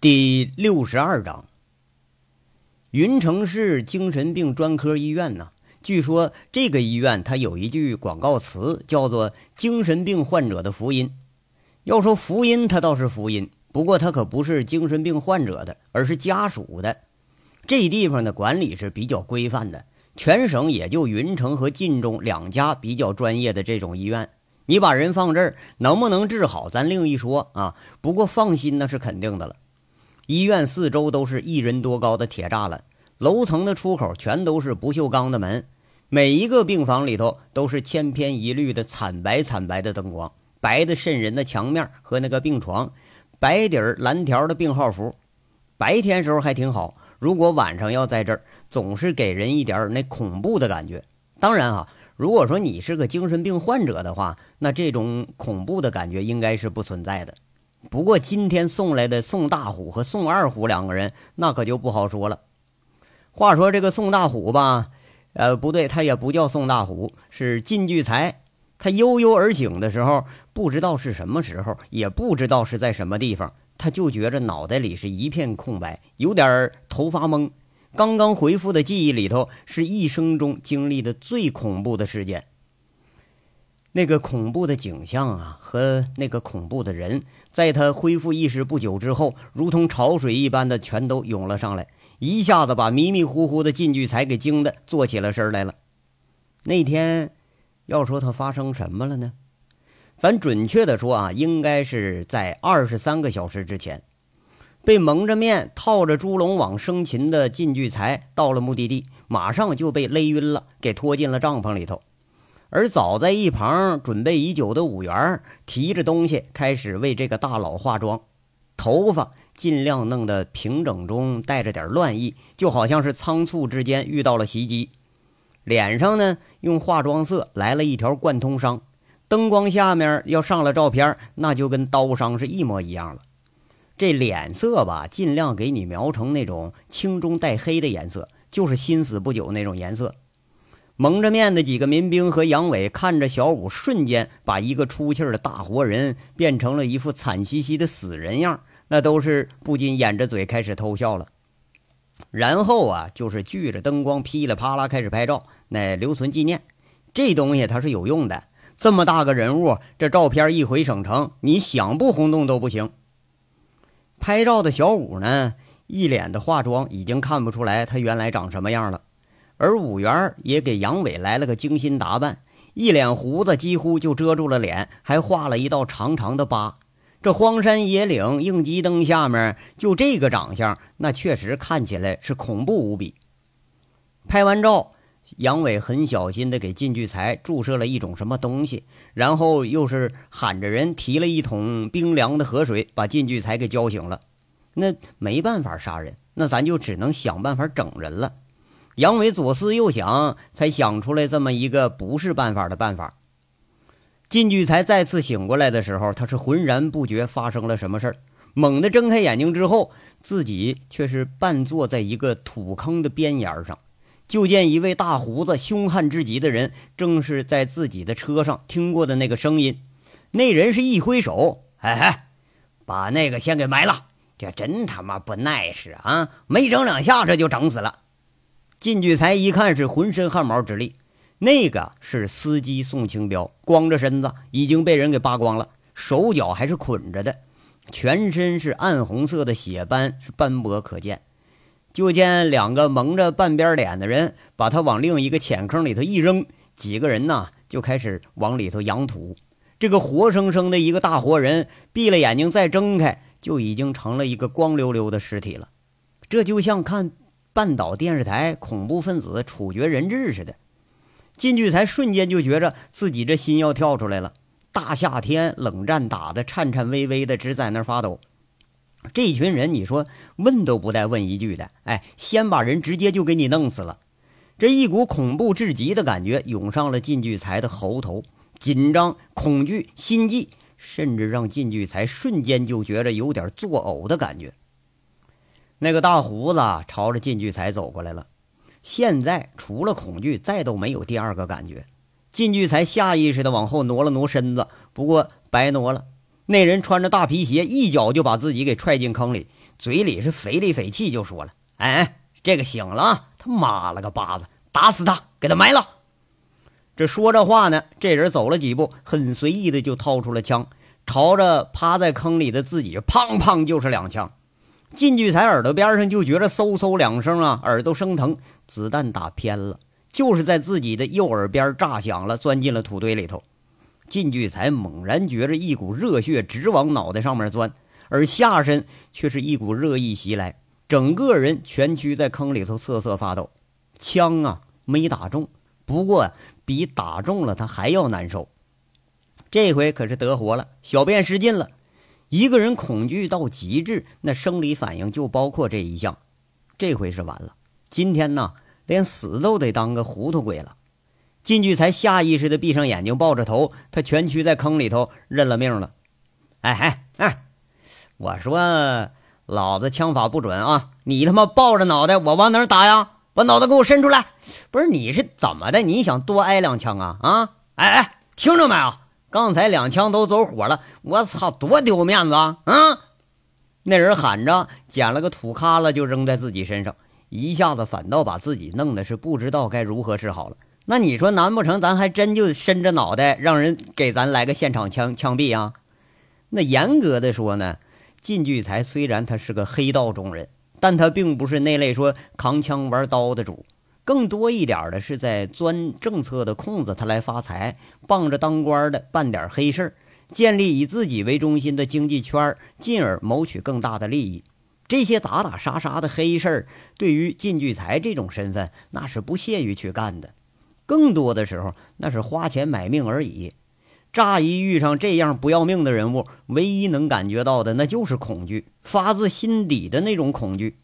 第六十二章，云城市精神病专科医院呢？据说这个医院它有一句广告词，叫做“精神病患者的福音”。要说福音，它倒是福音，不过它可不是精神病患者的，而是家属的。这地方的管理是比较规范的，全省也就云城和晋中两家比较专业的这种医院。你把人放这儿，能不能治好，咱另一说啊。不过放心，那是肯定的了。医院四周都是一人多高的铁栅栏，楼层的出口全都是不锈钢的门，每一个病房里头都是千篇一律的惨白惨白的灯光，白的渗人的墙面和那个病床，白底儿蓝条的病号服。白天时候还挺好，如果晚上要在这儿，总是给人一点那恐怖的感觉。当然啊，如果说你是个精神病患者的话，那这种恐怖的感觉应该是不存在的。不过今天送来的宋大虎和宋二虎两个人，那可就不好说了。话说这个宋大虎吧，呃，不对，他也不叫宋大虎，是靳聚财。他悠悠而醒的时候，不知道是什么时候，也不知道是在什么地方，他就觉着脑袋里是一片空白，有点头发懵。刚刚回复的记忆里头，是一生中经历的最恐怖的事件。那个恐怖的景象啊，和那个恐怖的人，在他恢复意识不久之后，如同潮水一般的全都涌了上来，一下子把迷迷糊糊的靳聚财给惊得坐起了身来了。那天，要说他发生什么了呢？咱准确的说啊，应该是在二十三个小时之前，被蒙着面、套着猪笼网生擒的靳聚财到了目的地，马上就被勒晕了，给拖进了帐篷里头。而早在一旁准备已久的五元提着东西开始为这个大佬化妆，头发尽量弄得平整中带着点乱意，就好像是仓促之间遇到了袭击。脸上呢用化妆色来了一条贯通伤，灯光下面要上了照片，那就跟刀伤是一模一样了。这脸色吧，尽量给你描成那种青中带黑的颜色，就是心死不久那种颜色。蒙着面的几个民兵和杨伟看着小五，瞬间把一个出气的大活人变成了一副惨兮兮的死人样，那都是不禁掩着嘴开始偷笑了。然后啊，就是聚着灯光噼里啪啦开始拍照，那留存纪念。这东西它是有用的，这么大个人物，这照片一回省城，你想不轰动都不行。拍照的小五呢，一脸的化妆，已经看不出来他原来长什么样了。而五元也给杨伟来了个精心打扮，一脸胡子几乎就遮住了脸，还画了一道长长的疤。这荒山野岭应急灯下面，就这个长相，那确实看起来是恐怖无比。拍完照，杨伟很小心地给靳聚才注射了一种什么东西，然后又是喊着人提了一桶冰凉的河水，把靳聚才给浇醒了。那没办法杀人，那咱就只能想办法整人了。杨伟左思右想，才想出来这么一个不是办法的办法。靳聚才再次醒过来的时候，他是浑然不觉发生了什么事儿。猛地睁开眼睛之后，自己却是半坐在一个土坑的边沿上，就见一位大胡子、凶悍至极的人，正是在自己的车上听过的那个声音。那人是一挥手：“哎哎，把那个先给埋了！这真他妈不耐实啊！没整两下，这就整死了。”靳聚才一看是浑身汗毛直立，那个是司机宋清标，光着身子已经被人给扒光了，手脚还是捆着的，全身是暗红色的血斑是斑驳可见。就见两个蒙着半边脸的人把他往另一个浅坑里头一扔，几个人呢就开始往里头扬土。这个活生生的一个大活人，闭了眼睛再睁开，就已经成了一个光溜溜的尸体了。这就像看。半岛电视台恐怖分子处决人质似的，靳聚才瞬间就觉着自己这心要跳出来了。大夏天冷战打的颤颤巍巍的，直在那发抖。这群人，你说问都不带问一句的，哎，先把人直接就给你弄死了。这一股恐怖至极的感觉涌上了靳聚才的喉头，紧张、恐惧、心悸，甚至让靳聚才瞬间就觉着有点作呕的感觉。那个大胡子朝着靳聚才走过来了，现在除了恐惧，再都没有第二个感觉。靳聚才下意识地往后挪了挪身子，不过白挪了。那人穿着大皮鞋，一脚就把自己给踹进坑里，嘴里是肥里肥气，就说了：“哎，这个醒了！他妈了个巴子，打死他，给他埋了。”这说着话呢，这人走了几步，很随意的就掏出了枪，朝着趴在坑里的自己，砰砰就是两枪。靳聚才耳朵边上就觉着嗖嗖两声啊，耳朵生疼，子弹打偏了，就是在自己的右耳边炸响了，钻进了土堆里头。靳聚才猛然觉着一股热血直往脑袋上面钻，而下身却是一股热意袭来，整个人蜷曲在坑里头瑟瑟发抖。枪啊，没打中。不过比打中了他还要难受，这回可是得活了，小便失禁了。一个人恐惧到极致，那生理反应就包括这一项。这回是完了，今天呢，连死都得当个糊涂鬼了。进去才下意识的闭上眼睛，抱着头，他蜷曲在坑里头，认了命了。哎哎哎，我说老子枪法不准啊！你他妈抱着脑袋，我往哪打呀？把脑袋给我伸出来！不是你是怎么的？你想多挨两枪啊？啊！哎哎，听着没有？刚才两枪都走火了，我操，多丢面子啊！啊！那人喊着，捡了个土疙瘩就扔在自己身上，一下子反倒把自己弄得是不知道该如何是好了。那你说难不成咱还真就伸着脑袋让人给咱来个现场枪枪毙啊？那严格的说呢，靳聚才虽然他是个黑道中人。但他并不是那类说扛枪玩刀的主，更多一点的是在钻政策的空子，他来发财，傍着当官的办点黑事儿，建立以自己为中心的经济圈，进而谋取更大的利益。这些打打杀杀的黑事儿，对于靳聚财这种身份，那是不屑于去干的，更多的时候那是花钱买命而已。乍一遇上这样不要命的人物，唯一能感觉到的那就是恐惧，发自心底的那种恐惧。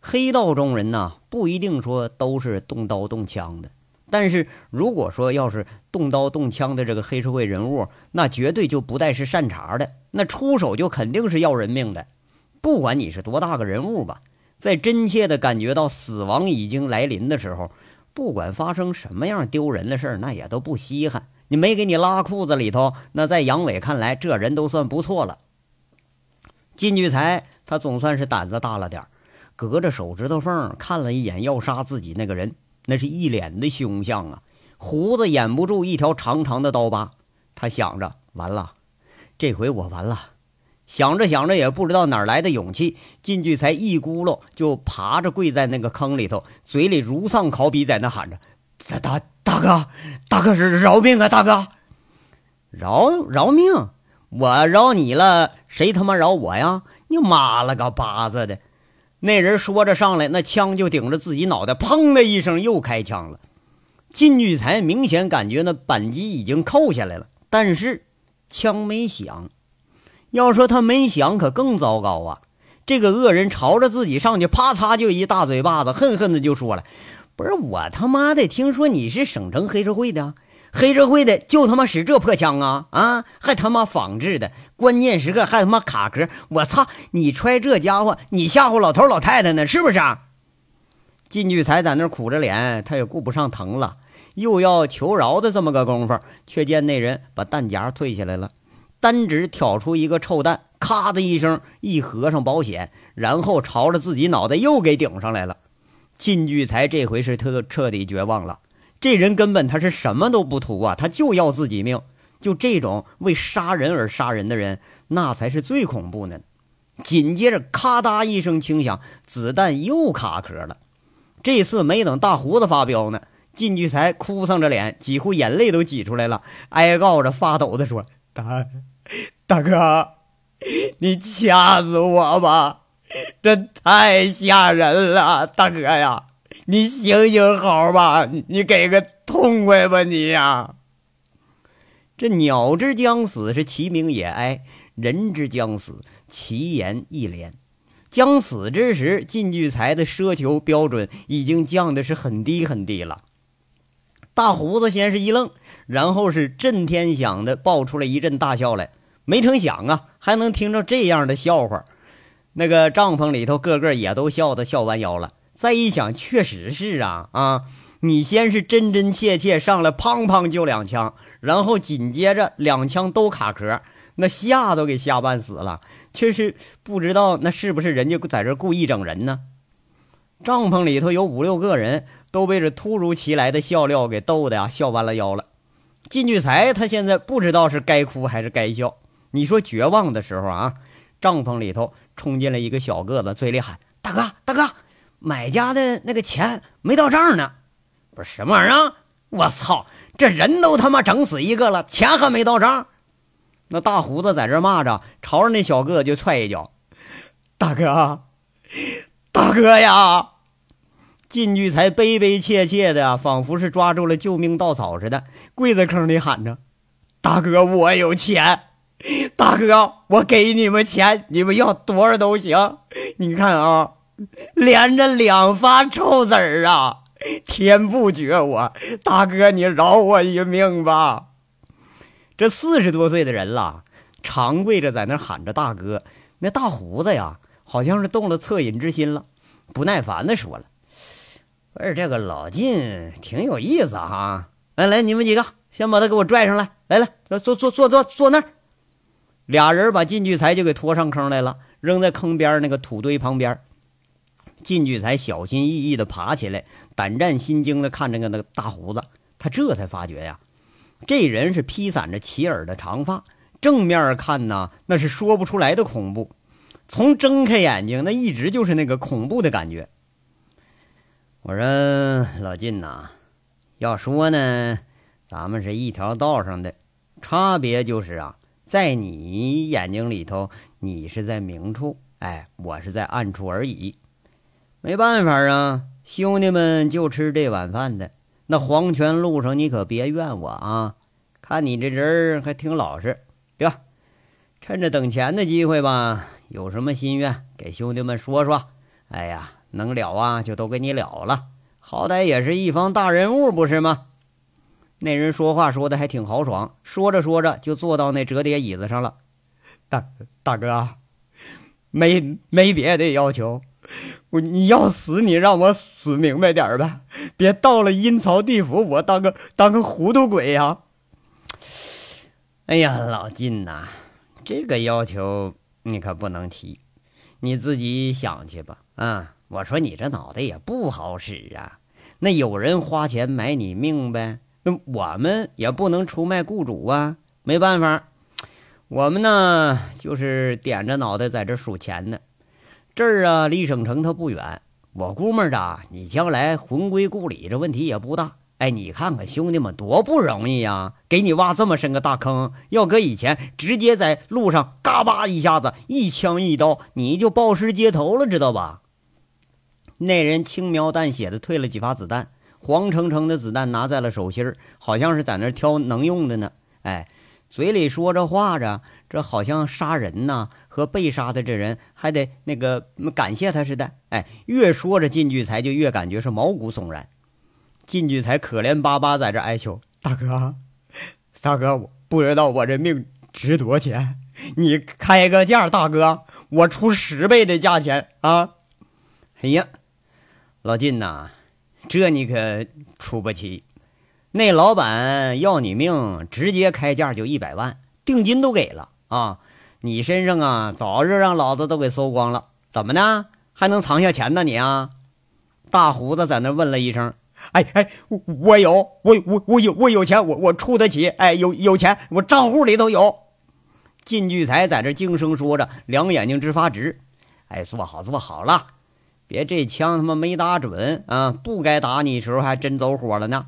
黑道中人呐，不一定说都是动刀动枪的，但是如果说要是动刀动枪的这个黑社会人物，那绝对就不带是善茬的，那出手就肯定是要人命的。不管你是多大个人物吧，在真切的感觉到死亡已经来临的时候，不管发生什么样丢人的事儿，那也都不稀罕。你没给你拉裤子里头，那在杨伟看来，这人都算不错了。金聚财他总算是胆子大了点儿隔着手指头缝看了一眼要杀自己那个人，那是一脸的凶相啊，胡子掩不住一条长长的刀疤。他想着，完了，这回我完了。想着想着，也不知道哪来的勇气，进去才一咕噜就爬着跪在那个坑里头，嘴里如丧考妣，在那喊着：“大大大哥，大哥是饶命啊！大哥，饶饶命！我饶你了，谁他妈饶我呀？你妈了个巴子的！那人说着上来，那枪就顶着自己脑袋，砰的一声又开枪了。靳聚才明显感觉那扳机已经扣下来了，但是枪没响。要说他没响，可更糟糕啊！这个恶人朝着自己上去，啪嚓就一大嘴巴子，恨恨的就说了。不是我他妈的听说你是省城黑社会的，黑社会的就他妈使这破枪啊啊，还他妈仿制的，关键时刻还他妈卡壳！我操，你揣这家伙，你吓唬老头老太太呢是不是啊？靳聚才在那苦着脸，他也顾不上疼了，又要求饶的这么个功夫，却见那人把弹夹退下来了，单指挑出一个臭弹，咔的一声一合上保险，然后朝着自己脑袋又给顶上来了。靳聚才这回是特彻底绝望了，这人根本他是什么都不图啊，他就要自己命。就这种为杀人而杀人的人，那才是最恐怖的。紧接着，咔嗒一声轻响，子弹又卡壳了。这次没等大胡子发飙呢，靳聚才哭丧着脸，几乎眼泪都挤出来了，哀告着发抖的说：“大大哥，你掐死我吧！”这太吓人了，大哥呀，你行行好吧，你给个痛快吧，你呀。这鸟之将死是其鸣也哀，人之将死其言亦怜。将死之时，靳聚财的奢求标准已经降的是很低很低了。大胡子先是一愣，然后是震天响的爆出了一阵大笑来。没成想啊，还能听着这样的笑话。那个帐篷里头，个个也都笑得笑弯腰了。再一想，确实是啊啊！你先是真真切切上来，砰砰就两枪，然后紧接着两枪都卡壳，那吓都给吓半死了，却是不知道那是不是人家在这故意整人呢？帐篷里头有五六个人，都被这突如其来的笑料给逗的呀，笑弯了腰了。靳聚财他现在不知道是该哭还是该笑。你说绝望的时候啊，帐篷里头冲进来一个小个子，嘴里喊：“大哥，大哥，买家的那个钱没到账呢。”不是什么玩意儿？我操，这人都他妈整死一个了，钱还没到账。那大胡子在这骂着，朝着那小个就踹一脚。大哥，大哥呀！进去才悲悲切切的，仿佛是抓住了救命稻草似的，跪在坑里喊着：“大哥，我有钱！大哥，我给你们钱，你们要多少都行。你看啊，连着两发臭子儿啊，天不绝我！大哥，你饶我一命吧！”这四十多岁的人了，长跪着在那喊着大哥。那大胡子呀，好像是动了恻隐之心了，不耐烦的说了：“不是这个老靳挺有意思哈，来来，你们几个先把他给我拽上来，来来，坐坐坐坐坐那儿。”俩人把靳聚财就给拖上坑来了，扔在坑边那个土堆旁边。靳聚财小心翼翼的爬起来，胆战心惊的看着个那个大胡子，他这才发觉呀。这人是披散着齐耳的长发，正面看呢，那是说不出来的恐怖。从睁开眼睛，那一直就是那个恐怖的感觉。我说老靳呐，要说呢，咱们是一条道上的，差别就是啊，在你眼睛里头，你是在明处，哎，我是在暗处而已。没办法啊，兄弟们就吃这碗饭的。那黄泉路上，你可别怨我啊！看你这人还挺老实，得？趁着等钱的机会吧，有什么心愿给兄弟们说说。哎呀，能了啊，就都给你了了。好歹也是一方大人物，不是吗？那人说话说的还挺豪爽，说着说着就坐到那折叠椅子上了。大大哥，没没别的要求。我你要死，你让我死明白点儿呗，别到了阴曹地府，我当个当个糊涂鬼呀！哎呀，老靳呐，这个要求你可不能提，你自己想去吧。啊，我说你这脑袋也不好使啊。那有人花钱买你命呗，那我们也不能出卖雇主啊。没办法，我们呢就是点着脑袋在这数钱呢。这儿啊，离省城它不远，我估摸着你将来魂归故里，这问题也不大。哎，你看看兄弟们多不容易呀，给你挖这么深个大坑，要搁以前，直接在路上嘎巴一下子，一枪一刀，你就暴尸街头了，知道吧？那人轻描淡写的退了几发子弹，黄澄澄的子弹拿在了手心儿，好像是在那挑能用的呢。哎，嘴里说着话着，这好像杀人呐。和被杀的这人还得那个感谢他似的，哎，越说着靳聚财就越感觉是毛骨悚然。靳聚财可怜巴巴在这哀求：“大哥，大哥，我不知道我这命值多少钱，你开个价，大哥，我出十倍的价钱啊！”哎呀，老靳呐，这你可出不起。那老板要你命，直接开价就一百万，定金都给了啊。你身上啊，早就让老子都给搜光了，怎么呢？还能藏下钱呢？你啊，大胡子在那问了一声：“哎哎，我我有，我我我有，我有钱，我我出得起。哎，有有钱，我账户里头有。”靳聚才在这惊声说着，两眼睛直发直。哎，坐好，坐好了，别这枪他妈没打准啊！不该打你时候还真走火了呢。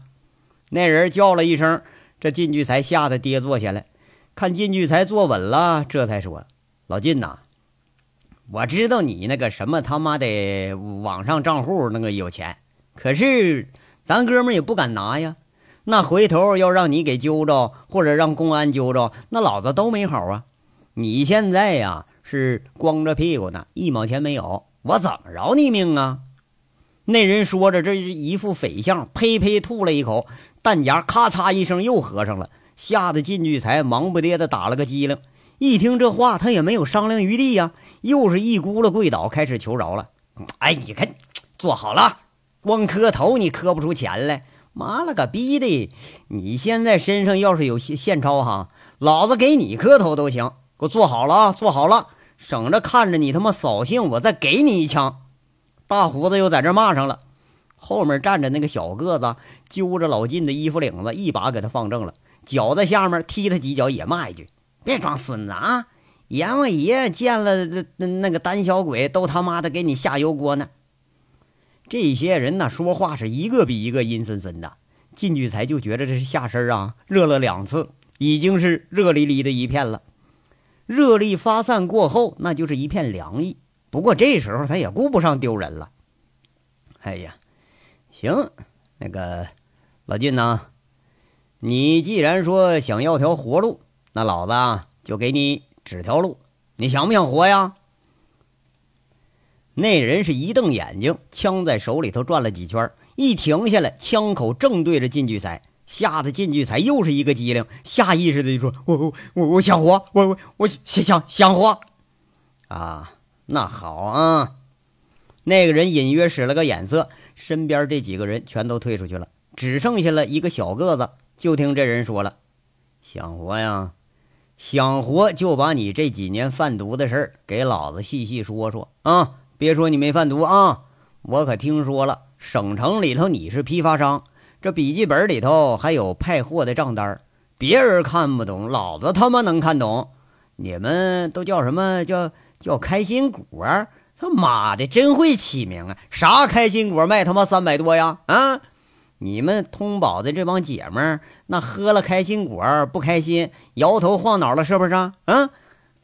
那人叫了一声，这靳聚才吓得跌坐下来。看进去才坐稳了，这才说：“老靳呐，我知道你那个什么他妈的网上账户那个有钱，可是咱哥们也不敢拿呀。那回头要让你给揪着，或者让公安揪着，那老子都没好啊。你现在呀是光着屁股呢，一毛钱没有，我怎么饶你命啊？”那人说着，这是一副匪相，呸呸吐了一口，弹夹咔嚓一声又合上了。吓得靳聚财忙不迭的打了个激灵，一听这话，他也没有商量余地呀，又是一咕噜跪倒，开始求饶了。哎，你看，坐好了，光磕头你磕不出钱来，妈了个逼的！你现在身上要是有现现钞哈，老子给你磕头都行给我坐好了啊，坐好了，省着看着你他妈扫兴，我再给你一枪。大胡子又在这骂上了。后面站着那个小个子，揪着老晋的衣服领子，一把给他放正了，脚在下面踢他几脚，也骂一句：“别装孙子啊！阎王爷见了那那个胆小鬼，都他妈的给你下油锅呢。”这些人呢，说话是一个比一个阴森森的。靳聚财就觉得这是下身啊，热了两次，已经是热淋淋的一片了。热力发散过后，那就是一片凉意。不过这时候他也顾不上丢人了。哎呀，行，那个老靳呢，你既然说想要条活路，那老子啊就给你指条路。你想不想活呀？那人是一瞪眼睛，枪在手里头转了几圈，一停下来，枪口正对着靳聚财，吓得靳聚财又是一个机灵，下意识的就说：“我我我我想活，我我我想想想活。”啊，那好啊。那个人隐约使了个眼色，身边这几个人全都退出去了，只剩下了一个小个子。就听这人说了：“想活呀，想活就把你这几年贩毒的事儿给老子细细说说啊。”别说你没贩毒啊！我可听说了，省城里头你是批发商，这笔记本里头还有派货的账单。别人看不懂，老子他妈能看懂。你们都叫什么叫叫开心果？他妈的真会起名啊！啥开心果卖他妈三百多呀？啊！你们通宝的这帮姐们儿，那喝了开心果不开心，摇头晃脑了，是不是啊？啊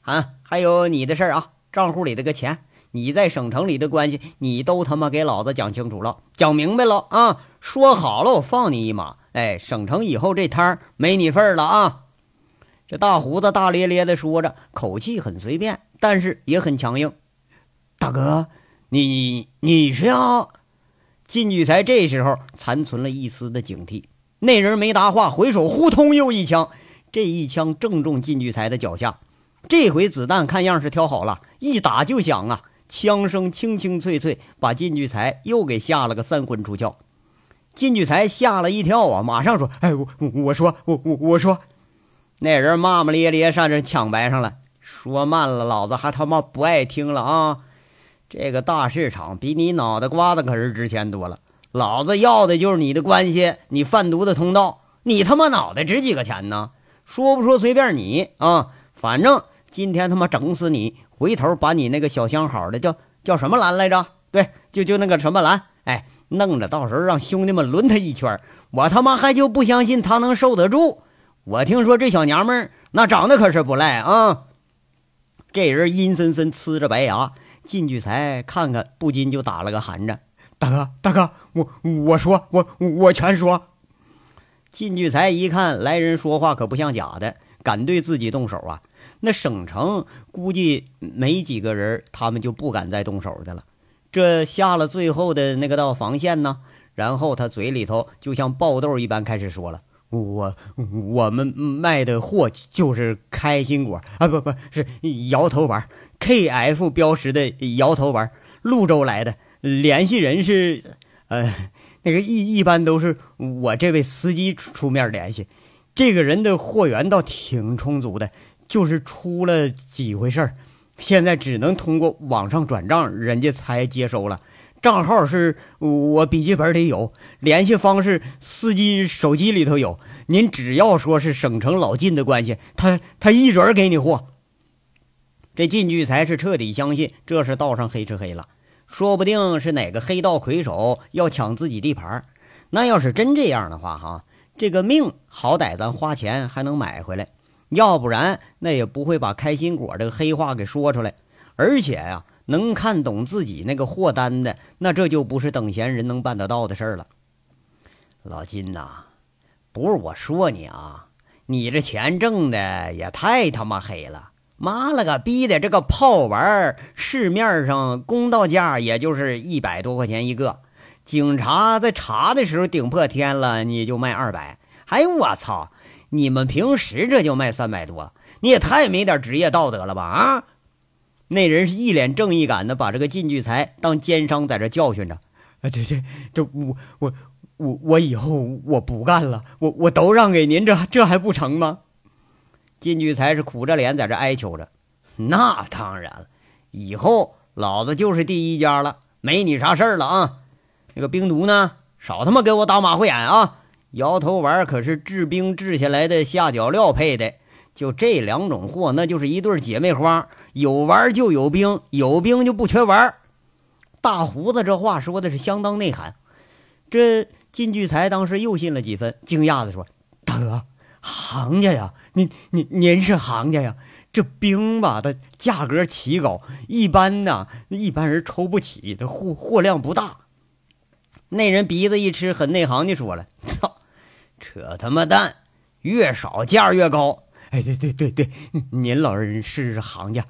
啊！还有你的事儿啊，账户里的个钱。你在省城里的关系，你都他妈给老子讲清楚了，讲明白了啊！说好了，我放你一马。哎，省城以后这摊儿没你份了啊！这大胡子大咧咧的说着，口气很随便，但是也很强硬。大哥，你你是要？靳聚才这时候残存了一丝的警惕。那人没答话，回手呼通又一枪，这一枪正中靳聚才的脚下。这回子弹看样是挑好了，一打就响啊！枪声清清脆脆，把靳聚才又给吓了个三魂出窍。靳聚才吓了一跳啊，马上说：“哎，我我说我我我说。”那人骂骂咧咧上这抢白上了，说慢了，老子还他妈不爱听了啊！这个大市场比你脑袋瓜子可是值钱多了，老子要的就是你的关系，你贩毒的通道，你他妈脑袋值几个钱呢？说不说随便你啊，反正今天他妈整死你！回头把你那个小相好的叫叫什么兰来着？对，就就那个什么兰，哎，弄着到时候让兄弟们轮他一圈，我他妈还就不相信他能受得住。我听说这小娘们儿那长得可是不赖啊。这人阴森森呲着白牙，靳聚财看看不禁就打了个寒颤。大哥，大哥，我我说我我全说。靳聚财一看来人说话可不像假的，敢对自己动手啊。那省城估计没几个人，他们就不敢再动手的了。这下了最后的那个道防线呢，然后他嘴里头就像爆豆一般开始说了：“我我们卖的货就是开心果啊，不不是摇头丸，KF 标识的摇头丸，泸州来的，联系人是呃那个一一般都是我这位司机出面联系，这个人的货源倒挺充足的。”就是出了几回事儿，现在只能通过网上转账，人家才接收了。账号是我笔记本里有，联系方式司机手机里头有。您只要说是省城老靳的关系，他他一准给你货。这靳聚才是彻底相信这是道上黑吃黑了，说不定是哪个黑道魁首要抢自己地盘。那要是真这样的话，哈，这个命好歹咱花钱还能买回来。要不然，那也不会把开心果这个黑话给说出来。而且呀，能看懂自己那个货单的，那这就不是等闲人能办得到的事儿了。老金呐，不是我说你啊，你这钱挣的也太他妈黑了！妈了个逼的，这个炮丸市面上公道价也就是一百多块钱一个，警察在查的时候顶破天了，你就卖二百。哎呦我操！你们平时这就卖三百多，你也太没点职业道德了吧？啊！那人是一脸正义感的把这个靳聚财当奸商在这教训着。啊，这这这，我我我我以后我不干了，我我都让给您，这这还不成吗？金聚才是苦着脸在这哀求着。那当然了，以后老子就是第一家了，没你啥事儿了啊。那个冰毒呢，少他妈给我打马虎眼啊！摇头丸可是制冰制下来的下脚料配的，就这两种货，那就是一对姐妹花，有玩就有冰，有冰就不缺玩。大胡子这话说的是相当内涵。这金聚财当时又信了几分，惊讶的说：“大哥，行家呀，您您您是行家呀？这冰吧，它价格奇高，一般呢，一般人抽不起，这货货量不大。”那人鼻子一吃，很内行的说了：“操，扯他妈蛋，越少价越高。”哎，对对对对，您老人是行家。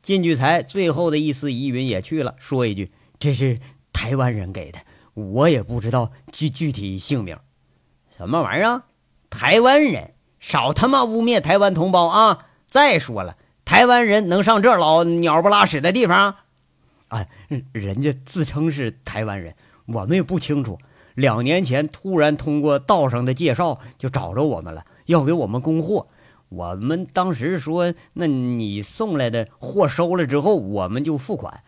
金聚财最后的一丝疑云也去了，说一句：“这是台湾人给的。”我也不知道具具体姓名，什么玩意儿？台湾人，少他妈污蔑台湾同胞啊！再说了，台湾人能上这老鸟不拉屎的地方？啊，人家自称是台湾人，我们也不清楚。两年前突然通过道上的介绍就找着我们了，要给我们供货。我们当时说，那你送来的货收了之后，我们就付款。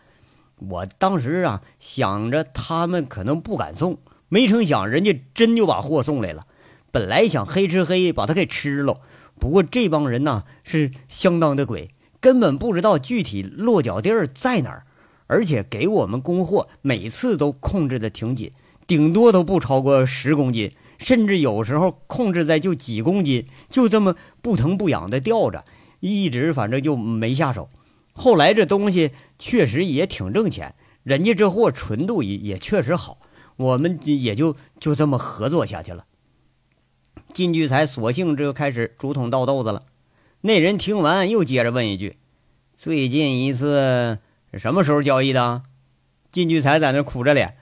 我当时啊想着他们可能不敢送，没成想人家真就把货送来了。本来想黑吃黑把它给吃了，不过这帮人呐是相当的鬼，根本不知道具体落脚地儿在哪儿，而且给我们供货每次都控制的挺紧，顶多都不超过十公斤，甚至有时候控制在就几公斤，就这么不疼不痒的吊着，一直反正就没下手。后来这东西确实也挺挣钱，人家这货纯度也也确实好，我们也就就这么合作下去了。金聚财索性这就开始竹筒倒豆子了。那人听完又接着问一句：“最近一次什么时候交易的？”金聚财在那苦着脸：“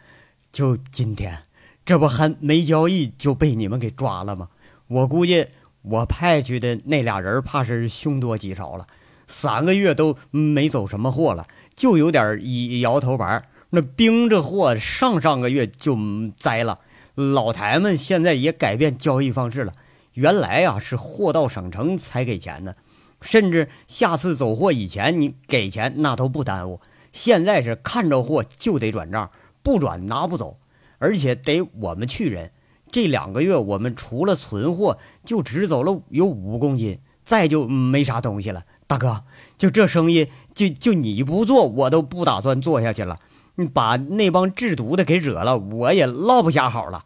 就今天，这不还没交易就被你们给抓了吗？我估计我派去的那俩人怕是凶多吉少了。”三个月都没走什么货了，就有点一摇头丸。那冰这货上上个月就栽了。老台们现在也改变交易方式了，原来呀是货到省城才给钱呢，甚至下次走货以前你给钱那都不耽误。现在是看着货就得转账，不转拿不走，而且得我们去人。这两个月我们除了存货，就只走了有五公斤，再就没啥东西了。大哥，就这生意，就就你不做，我都不打算做下去了。你把那帮制毒的给惹了，我也落不下好了。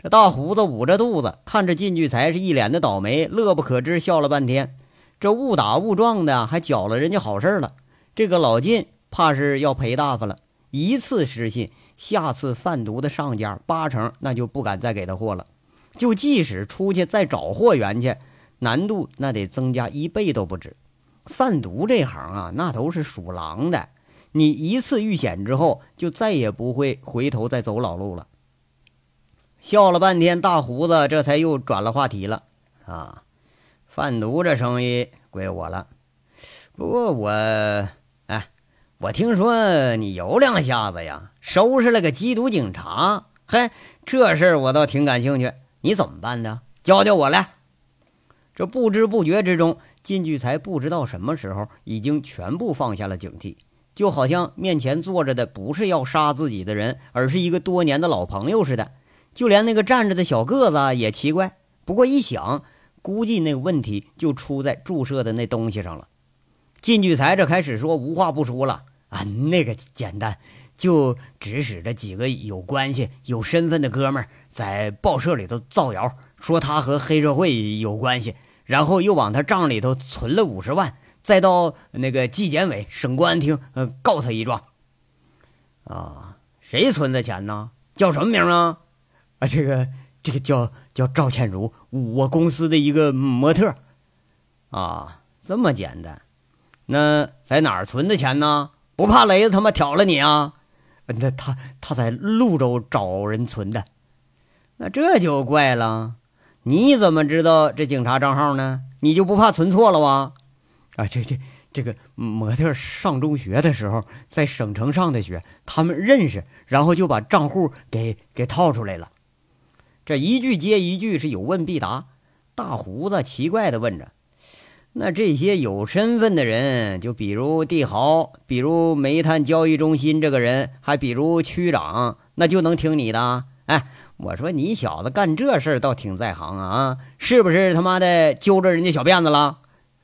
这大胡子捂着肚子，看着靳聚财是一脸的倒霉，乐不可支，笑了半天。这误打误撞的，还搅了人家好事了。这个老靳怕是要赔大发了。一次失信，下次贩毒的上家八成那就不敢再给他货了。就即使出去再找货源去。难度那得增加一倍都不止，贩毒这行啊，那都是属狼的。你一次遇险之后，就再也不会回头再走老路了。笑了半天，大胡子这才又转了话题了。啊，贩毒这生意归我了。不过我，哎，我听说你有两下子呀，收拾了个缉毒警察。嘿，这事儿我倒挺感兴趣。你怎么办的？教教我来。这不知不觉之中，金聚才不知道什么时候已经全部放下了警惕，就好像面前坐着的不是要杀自己的人，而是一个多年的老朋友似的。就连那个站着的小个子也奇怪。不过一想，估计那个问题就出在注射的那东西上了。靳聚财这开始说，无话不说了啊，那个简单，就指使着几个有关系、有身份的哥们儿在报社里头造谣，说他和黑社会有关系。然后又往他账里头存了五十万，再到那个纪检委、省公安厅，呃，告他一状。啊，谁存的钱呢？叫什么名啊？啊，这个这个叫叫赵倩茹，我公司的一个模特。啊，这么简单？那在哪儿存的钱呢？不怕雷子他妈挑了你啊？那他他在潞州找人存的，那这就怪了。你怎么知道这警察账号呢？你就不怕存错了吗？啊，这这这个模特上中学的时候在省城上的学，他们认识，然后就把账户给给套出来了。这一句接一句是有问必答。大胡子奇怪的问着：“那这些有身份的人，就比如帝豪，比如煤炭交易中心这个人，还比如区长，那就能听你的？哎，我说你小子干这事倒挺在行啊，是不是他妈的揪着人家小辫子了？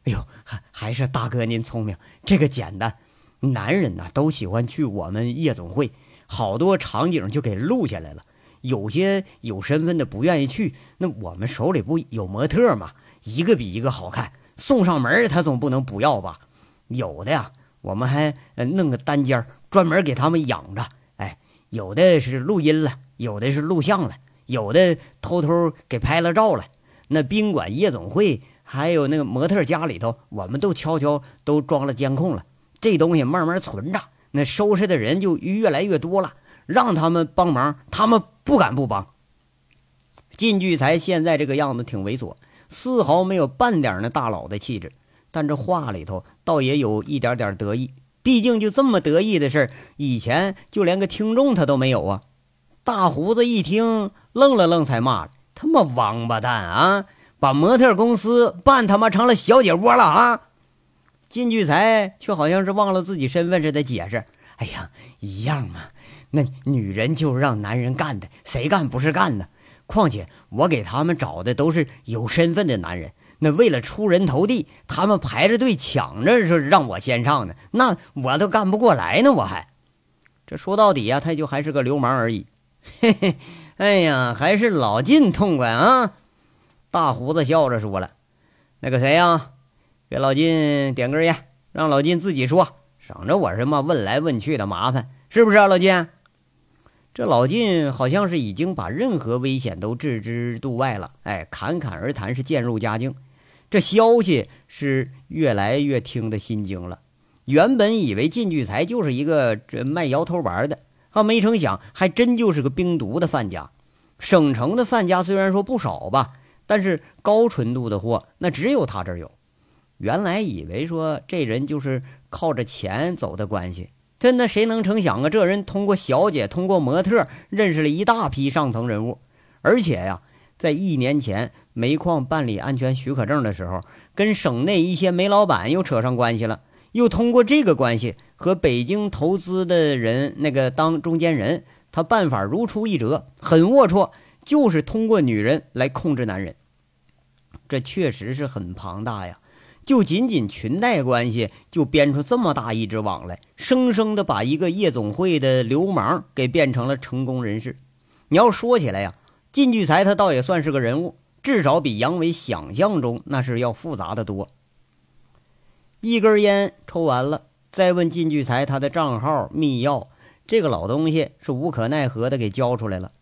哎呦，还还是大哥您聪明，这个简单。男人呐都喜欢去我们夜总会，好多场景就给录下来了。有些有身份的不愿意去，那我们手里不有模特吗？一个比一个好看，送上门他总不能不要吧？有的呀，我们还弄个单间专门给他们养着。哎，有的是录音了，有的是录像了，有的偷偷给拍了照了。那宾馆、夜总会还有那个模特家里头，我们都悄悄都装了监控了。这东西慢慢存着，那收拾的人就越来越多了。让他们帮忙，他们不敢不帮。靳聚才现在这个样子挺猥琐，丝毫没有半点那大佬的气质，但这话里头倒也有一点点得意。毕竟就这么得意的事儿，以前就连个听众他都没有啊。大胡子一听，愣了愣，才骂：“他妈王八蛋啊！把模特公司办他妈成了小姐窝了啊！”金聚财却好像是忘了自己身份似的，解释：“哎呀，一样嘛，那女人就是让男人干的，谁干不是干呢？况且我给他们找的都是有身份的男人，那为了出人头地，他们排着队抢着说让我先上呢，那我都干不过来呢，我还……这说到底呀，他就还是个流氓而已。嘿嘿，哎呀，还是老靳痛快啊！”大胡子笑着说了：“那个谁呀？”给老金点根烟，让老金自己说，省着我什么问来问去的麻烦，是不是啊，老金？这老金好像是已经把任何危险都置之度外了，哎，侃侃而谈是渐入佳境。这消息是越来越听得心惊了。原本以为靳聚财就是一个这卖摇头丸的，啊，没成想还真就是个冰毒的范家。省城的范家虽然说不少吧，但是高纯度的货那只有他这儿有。原来以为说这人就是靠着钱走的关系，真的谁能成想啊？这人通过小姐、通过模特认识了一大批上层人物，而且呀，在一年前煤矿办理安全许可证的时候，跟省内一些煤老板又扯上关系了，又通过这个关系和北京投资的人那个当中间人，他办法如出一辙，很龌龊，就是通过女人来控制男人，这确实是很庞大呀。就仅仅裙带关系，就编出这么大一只网来，生生的把一个夜总会的流氓给变成了成功人士。你要说起来呀，靳聚财他倒也算是个人物，至少比杨伟想象中那是要复杂的多。一根烟抽完了，再问靳聚财他的账号密钥，这个老东西是无可奈何的给交出来了。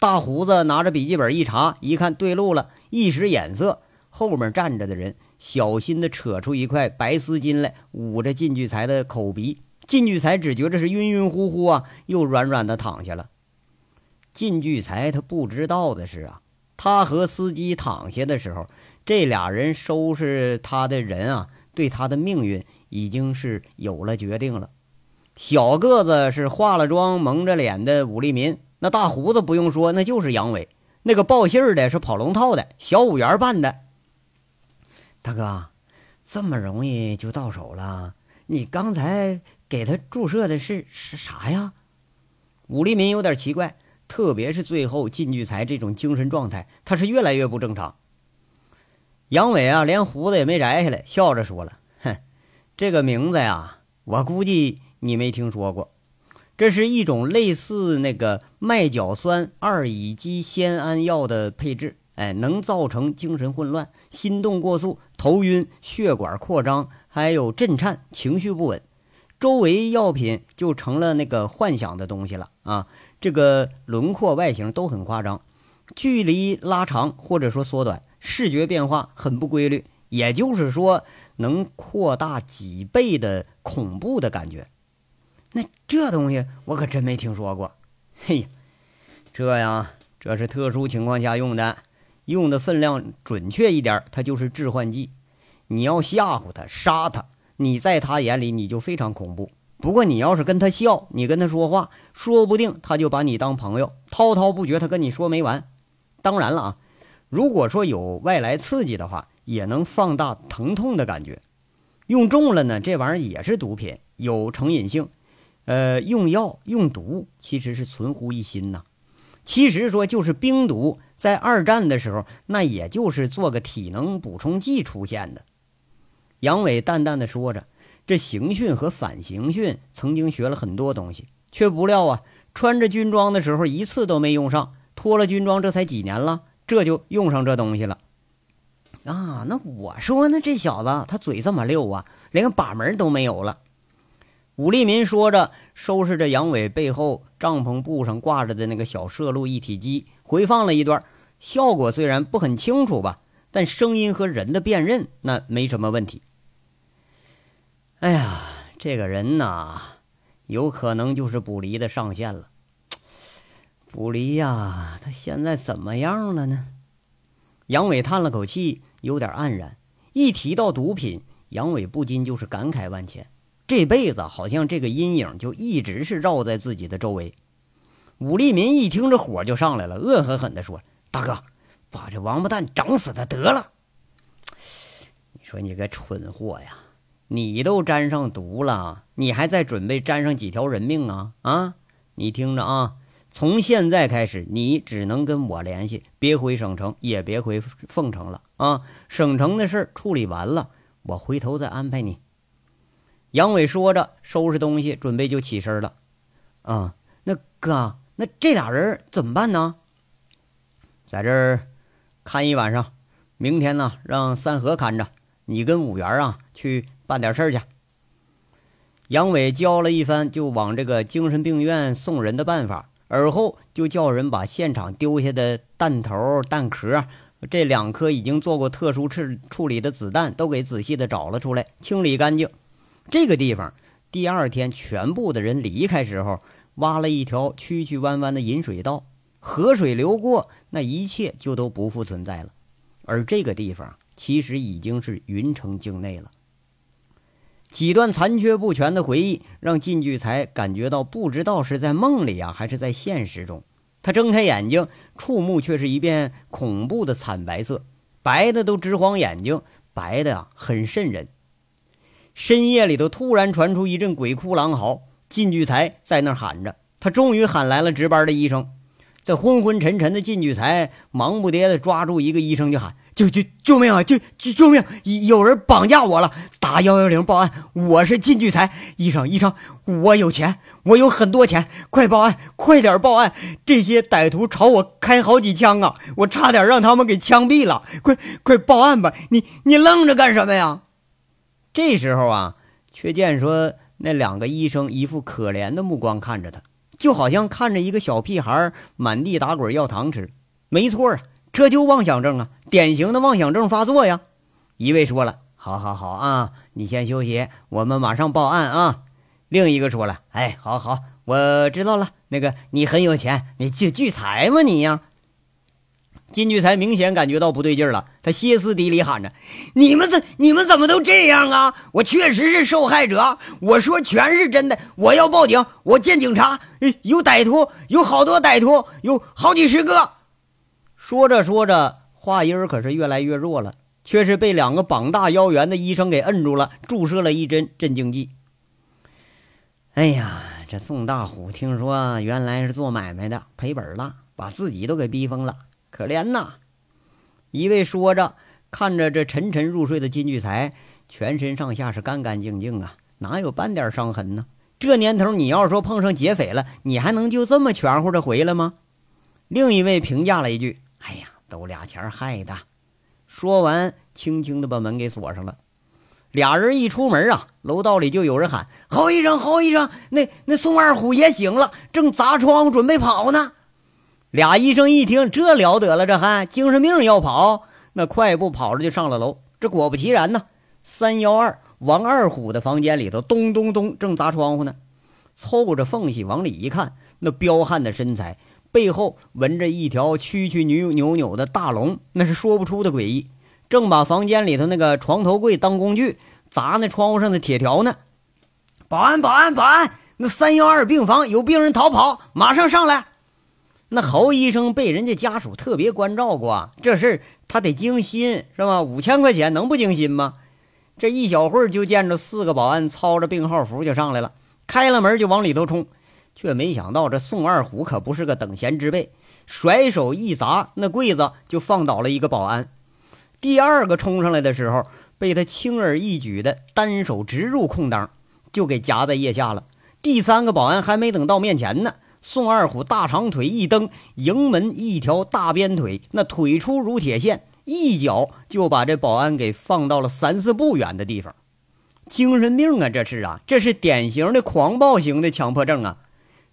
大胡子拿着笔记本一查，一看对路了，一使眼色，后面站着的人。小心地扯出一块白丝巾来，捂着靳聚财的口鼻。靳聚财只觉得是晕晕乎乎啊，又软软的躺下了。靳聚财他不知道的是啊，他和司机躺下的时候，这俩人收拾他的人啊，对他的命运已经是有了决定了。小个子是化了妆、蒙着脸的武立民，那大胡子不用说，那就是杨伟。那个报信的是跑龙套的小五元扮的。大哥，这么容易就到手了？你刚才给他注射的是是啥呀？武立民有点奇怪，特别是最后靳聚财这种精神状态，他是越来越不正常。杨伟啊，连胡子也没摘下来，笑着说了：“哼，这个名字呀，我估计你没听说过。这是一种类似那个麦角酸二乙基酰胺药的配置。”哎，能造成精神混乱、心动过速、头晕、血管扩张，还有震颤、情绪不稳。周围药品就成了那个幻想的东西了啊！这个轮廓、外形都很夸张，距离拉长或者说缩短，视觉变化很不规律，也就是说能扩大几倍的恐怖的感觉。那这东西我可真没听说过。嘿，这呀，这是特殊情况下用的。用的分量准确一点，它就是致幻剂。你要吓唬他、杀他，你在他眼里你就非常恐怖。不过你要是跟他笑，你跟他说话，说不定他就把你当朋友，滔滔不绝。他跟你说没完。当然了啊，如果说有外来刺激的话，也能放大疼痛的感觉。用重了呢，这玩意儿也是毒品，有成瘾性。呃，用药用毒其实是存乎一心呐。其实说就是冰毒，在二战的时候，那也就是做个体能补充剂出现的。杨伟淡淡的说着，这刑讯和反刑讯曾经学了很多东西，却不料啊，穿着军装的时候一次都没用上，脱了军装这才几年了，这就用上这东西了。啊，那我说呢，这小子他嘴这么溜啊，连个把门都没有了。武立民说着，收拾着杨伟背后帐篷布上挂着的那个小摄录一体机，回放了一段。效果虽然不很清楚吧，但声音和人的辨认那没什么问题。哎呀，这个人呐，有可能就是卜离的上线了。卜离呀，他现在怎么样了呢？杨伟叹了口气，有点黯然。一提到毒品，杨伟不禁就是感慨万千。这辈子好像这个阴影就一直是绕在自己的周围。武立民一听这火就上来了，恶狠狠地说：“大哥，把这王八蛋整死他得了！你说你个蠢货呀，你都沾上毒了，你还在准备沾上几条人命啊？啊，你听着啊，从现在开始，你只能跟我联系，别回省城，也别回凤城了啊！省城的事处理完了，我回头再安排你。”杨伟说着，收拾东西，准备就起身了。啊，那哥，那这俩人怎么办呢？在这儿看一晚上，明天呢，让三河看着，你跟五元啊去办点事儿去。杨伟教了一番，就往这个精神病院送人的办法，而后就叫人把现场丢下的弹头、弹壳，这两颗已经做过特殊处处理的子弹，都给仔细的找了出来，清理干净。这个地方，第二天全部的人离开时候，挖了一条曲曲弯弯的引水道，河水流过，那一切就都不复存在了。而这个地方其实已经是云城境内了。几段残缺不全的回忆，让靳聚才感觉到不知道是在梦里啊，还是在现实中。他睁开眼睛，触目却是一片恐怖的惨白色，白的都直晃眼睛，白的啊很瘆人。深夜里头，突然传出一阵鬼哭狼嚎。靳聚财在那儿喊着，他终于喊来了值班的医生。这昏昏沉沉的靳聚财忙不迭地抓住一个医生就喊：“救救救命啊！救救救命！有人绑架我了！打幺幺零报案！我是靳聚财医生，医生，我有钱，我有很多钱，快报案，快点报案！这些歹徒朝我开好几枪啊，我差点让他们给枪毙了！快快报案吧！你你愣着干什么呀？”这时候啊，却见说那两个医生一副可怜的目光看着他，就好像看着一个小屁孩满地打滚要糖吃。没错啊，这就妄想症啊，典型的妄想症发作呀。一位说了：“好好好啊，你先休息，我们马上报案啊。”另一个说了：“哎，好好，我知道了。那个你很有钱，你聚聚财吗？你呀。”金聚才明显感觉到不对劲了，他歇斯底里喊着：“你们怎你们怎么都这样啊？我确实是受害者，我说全是真的，我要报警，我见警察。有歹徒，有好多歹徒，有好几十个。”说着说着，话音可是越来越弱了，却是被两个膀大腰圆的医生给摁住了，注射了一针镇静剂。哎呀，这宋大虎听说原来是做买卖的，赔本了，把自己都给逼疯了。可怜呐！一位说着，看着这沉沉入睡的金聚财，全身上下是干干净净啊，哪有半点伤痕呢？这年头，你要说碰上劫匪了，你还能就这么全乎的回来吗？另一位评价了一句：“哎呀，都俩钱害的。”说完，轻轻的把门给锁上了。俩人一出门啊，楼道里就有人喊：“侯医生，侯医生，那那宋二虎也醒了，正砸窗户准备跑呢。”俩医生一听，这了得了，这还精神病要跑，那快步跑着就上了楼。这果不其然呢，三幺二王二虎的房间里头，咚咚咚正砸窗户呢。凑着缝隙往里一看，那彪悍的身材背后纹着一条曲曲扭扭扭的大龙，那是说不出的诡异。正把房间里头那个床头柜当工具砸那窗户上的铁条呢。保安，保安，保安！那三幺二病房有病人逃跑，马上上来。那侯医生被人家家属特别关照过，这事儿他得精心是吧？五千块钱能不精心吗？这一小会儿就见着四个保安操着病号服就上来了，开了门就往里头冲，却没想到这宋二虎可不是个等闲之辈，甩手一砸，那柜子就放倒了一个保安。第二个冲上来的时候，被他轻而易举的单手直入空当，就给夹在腋下了。第三个保安还没等到面前呢。宋二虎大长腿一蹬，迎门一条大鞭腿，那腿粗如铁线，一脚就把这保安给放到了三四步远的地方。精神病啊，这是啊，这是典型的狂暴型的强迫症啊！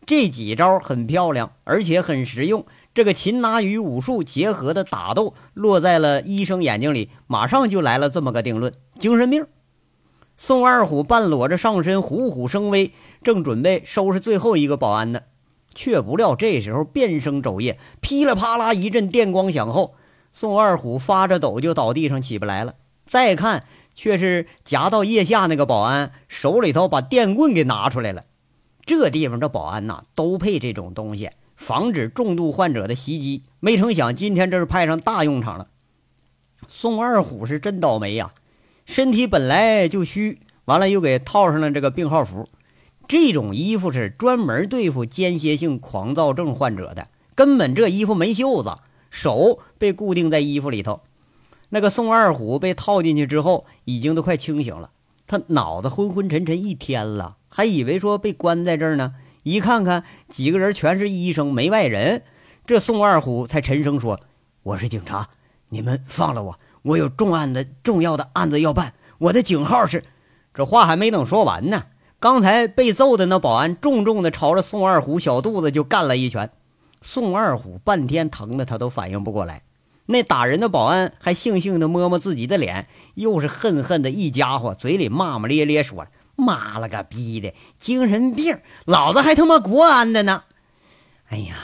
这几招很漂亮，而且很实用。这个擒拿与武术结合的打斗，落在了医生眼睛里，马上就来了这么个定论：精神病。宋二虎半裸着上身，虎虎生威，正准备收拾最后一个保安呢。却不料这时候变声昼夜，噼里啪啦一阵电光响后，宋二虎发着抖就倒地上起不来了。再看，却是夹到腋下那个保安手里头把电棍给拿出来了。这地方这保安呐都配这种东西，防止重度患者的袭击。没成想今天这是派上大用场了。宋二虎是真倒霉呀，身体本来就虚，完了又给套上了这个病号服。这种衣服是专门对付间歇性狂躁症患者的，根本这衣服没袖子，手被固定在衣服里头。那个宋二虎被套进去之后，已经都快清醒了，他脑子昏昏沉沉一天了，还以为说被关在这儿呢。一看看几个人全是医生，没外人，这宋二虎才沉声说：“我是警察，你们放了我，我有重案的重要的案子要办，我的警号是……”这话还没等说完呢。刚才被揍的那保安重重的朝着宋二虎小肚子就干了一拳，宋二虎半天疼的他都反应不过来。那打人的保安还悻悻的摸摸自己的脸，又是恨恨的一家伙，嘴里骂骂咧咧说：“妈了个逼的，精神病，老子还他妈国安的呢！哎呀，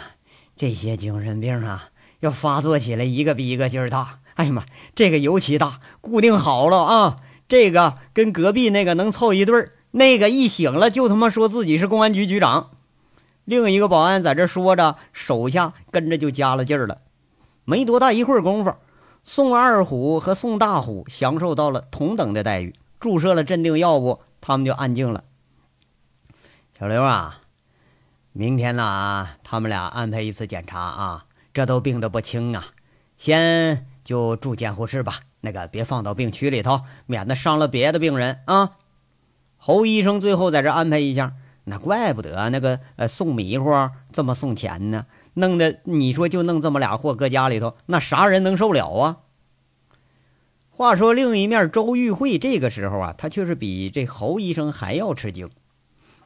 这些精神病啊，要发作起来一个比一个劲儿大。哎呀妈，这个尤其大，固定好了啊，这个跟隔壁那个能凑一对儿。”那个一醒了就他妈说自己是公安局局长，另一个保安在这说着，手下跟着就加了劲儿了。没多大一会儿功夫，宋二虎和宋大虎享受到了同等的待遇，注射了镇定药物，他们就安静了。小刘啊，明天呢啊，他们俩安排一次检查啊，这都病得不轻啊，先就住监护室吧，那个别放到病区里头，免得伤了别的病人啊。侯医生最后在这安排一下，那怪不得那个呃送迷糊这么送钱呢，弄得你说就弄这么俩货搁家里头，那啥人能受了啊？话说另一面，周玉慧这个时候啊，他却是比这侯医生还要吃惊。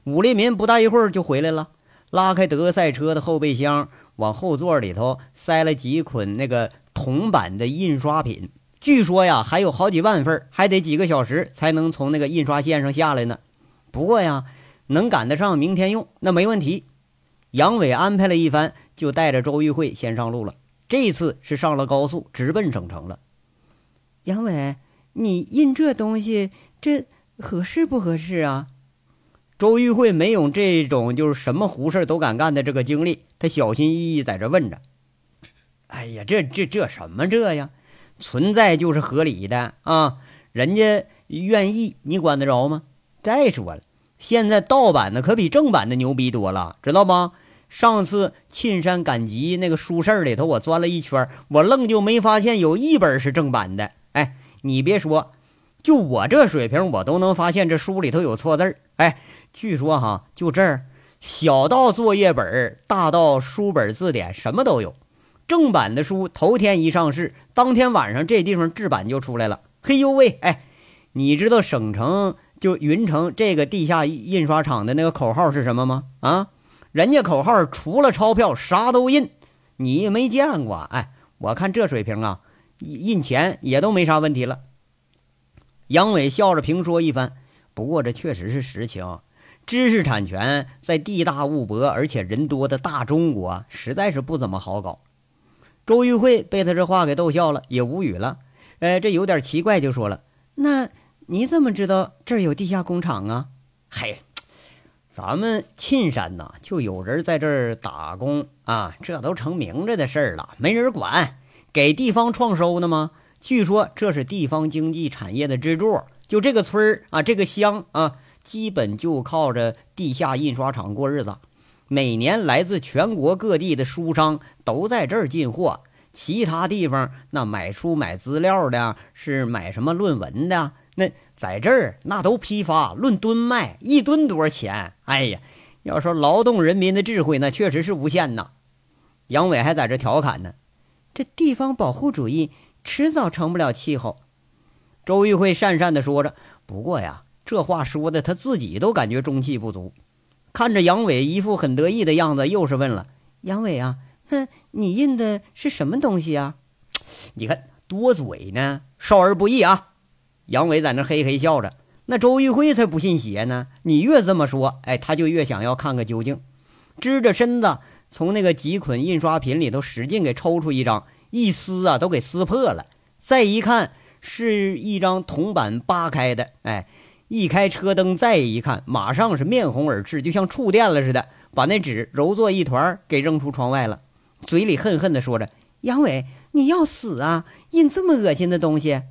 武立民不大一会儿就回来了，拉开德赛车的后备箱，往后座里头塞了几捆那个铜版的印刷品。据说呀，还有好几万份，还得几个小时才能从那个印刷线上下来呢。不过呀，能赶得上明天用，那没问题。杨伟安排了一番，就带着周玉慧先上路了。这次是上了高速，直奔省城了。杨伟，你印这东西，这合适不合适啊？周玉慧没有这种就是什么胡事都敢干的这个经历，她小心翼翼在这问着：“哎呀，这这这什么这呀？”存在就是合理的啊，人家愿意，你管得着吗？再说了，现在盗版的可比正版的牛逼多了，知道不？上次沁山赶集那个书市里头，我钻了一圈，我愣就没发现有一本是正版的。哎，你别说，就我这水平，我都能发现这书里头有错字儿。哎，据说哈，就这儿，小到作业本，大到书本字典，什么都有。正版的书头天一上市，当天晚上这地方制版就出来了。嘿呦喂，哎，你知道省城就云城这个地下印刷厂的那个口号是什么吗？啊，人家口号除了钞票啥都印，你没见过？哎，我看这水平啊，印钱也都没啥问题了。杨伟笑着评说一番，不过这确实是实情，知识产权在地大物博而且人多的大中国，实在是不怎么好搞。周玉慧被他这话给逗笑了，也无语了。呃，这有点奇怪，就说了：“那你怎么知道这儿有地下工厂啊？”“嘿，咱们沁山呐，就有人在这儿打工啊，这都成明着的事儿了，没人管。给地方创收呢吗？据说这是地方经济产业的支柱。就这个村儿啊，这个乡啊，基本就靠着地下印刷厂过日子。每年来自全国各地的书商都在这儿进货，其他地方那买书买资料的，是买什么论文的？那在这儿那都批发，论吨卖，一吨多少钱？哎呀，要说劳动人民的智慧，那确实是无限呐。杨伟还在这调侃呢，这地方保护主义迟早成不了气候。周玉慧讪讪地说着，不过呀，这话说的他自己都感觉中气不足。看着杨伟一副很得意的样子，又是问了：“杨伟啊，那你印的是什么东西啊？”你看多嘴呢，少儿不宜啊！杨伟在那嘿嘿笑着。那周玉慧才不信邪呢。你越这么说，哎，他就越想要看个究竟。支着身子，从那个几捆印刷品里头使劲给抽出一张，一撕啊，都给撕破了。再一看，是一张铜板扒开的，哎。一开车灯，再一看，马上是面红耳赤，就像触电了似的，把那纸揉作一团，给扔出窗外了，嘴里恨恨地说着：“杨伟，你要死啊！印这么恶心的东西！”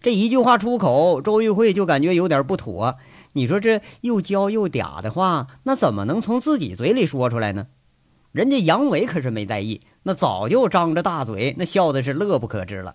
这一句话出口，周玉慧就感觉有点不妥。你说这又娇又嗲的话，那怎么能从自己嘴里说出来呢？人家杨伟可是没在意，那早就张着大嘴，那笑的是乐不可支了。